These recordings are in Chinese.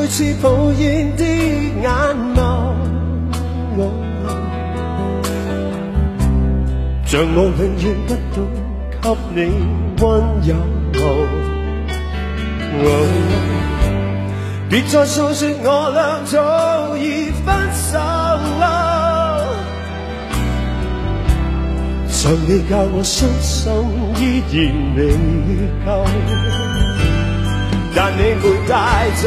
每次抱怨的眼眸，像我永远不懂给你温柔。别再诉说我俩早已分手，像你教我伤心依然未够，但你没带走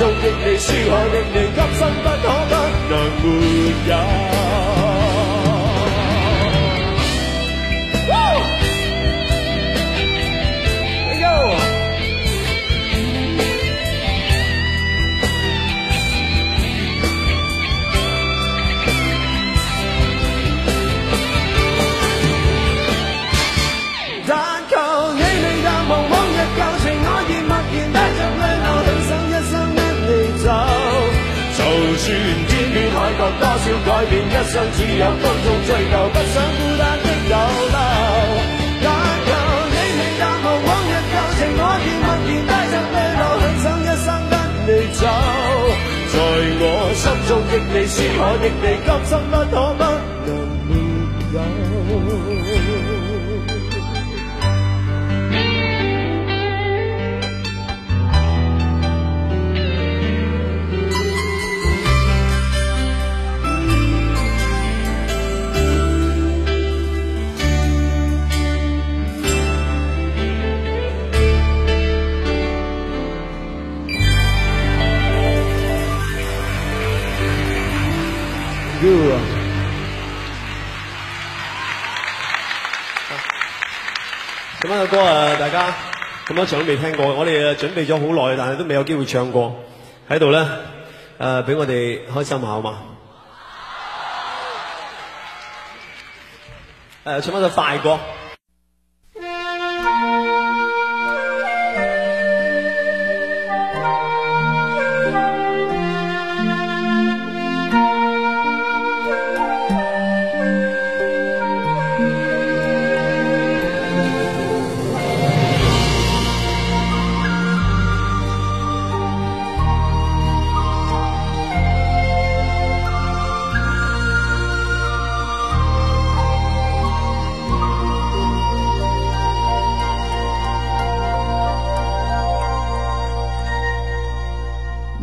心中的你，伤害，令你，今生不可不能没有。改变，一生只有风中追究，不想孤单的逗留。但求你未淡忘往日旧情，我愿默然带着泪流，很想一生跟你走。在我心中的你，思海的你，今生不可不能没有。咁樣嘅歌啊，大家咁多场都未听过，我哋准备咗好耐，但系都未有机会唱过，喺度咧诶，俾我哋开心下好嘛？诶，唱翻首快歌。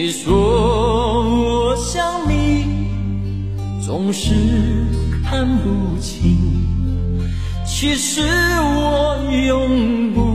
你说我想你，总是看不清，其实我永不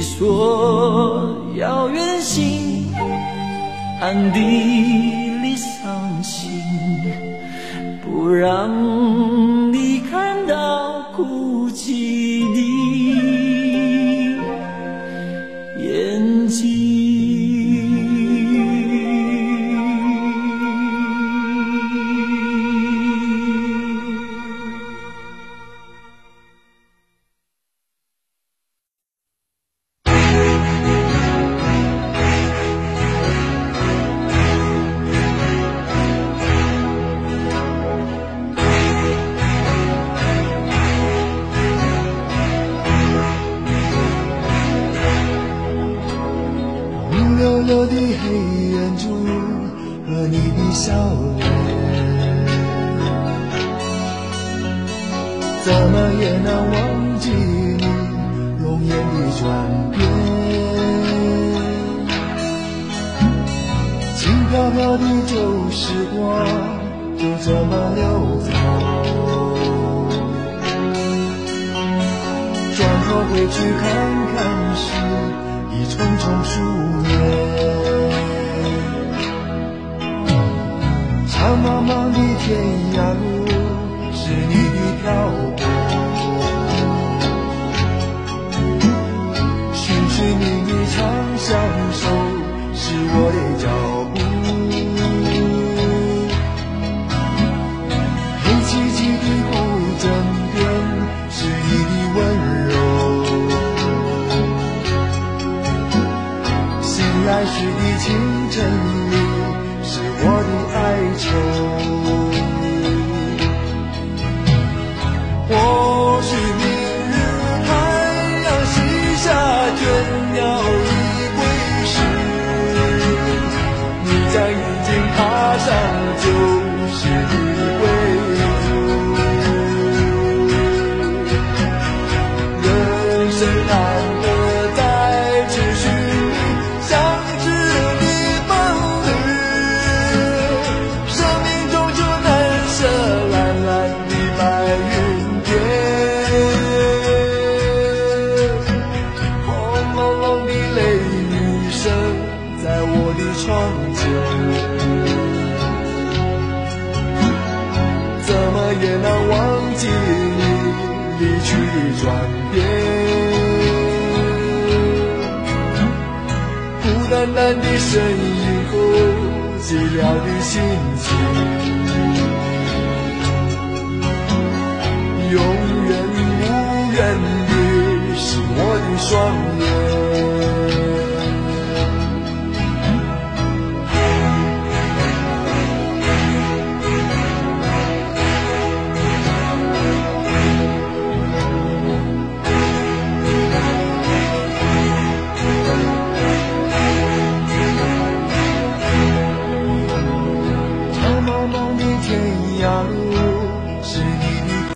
你说要远行，暗地里伤心，不让你看到哭泣的眼睛。你的笑脸，怎么也难忘记你容颜的转变。轻飘飘的旧时光就这么溜走，转头回去看看时。已匆匆数年，天涯路是你的漂泊，寻寻觅觅长相守是我的脚步，黑漆漆的孤枕边是你的温柔。醒来时的清晨里，的窗前。怎么也难忘记你离去的转变。孤单单的身影和寂寥的心情，永远无怨的是我的双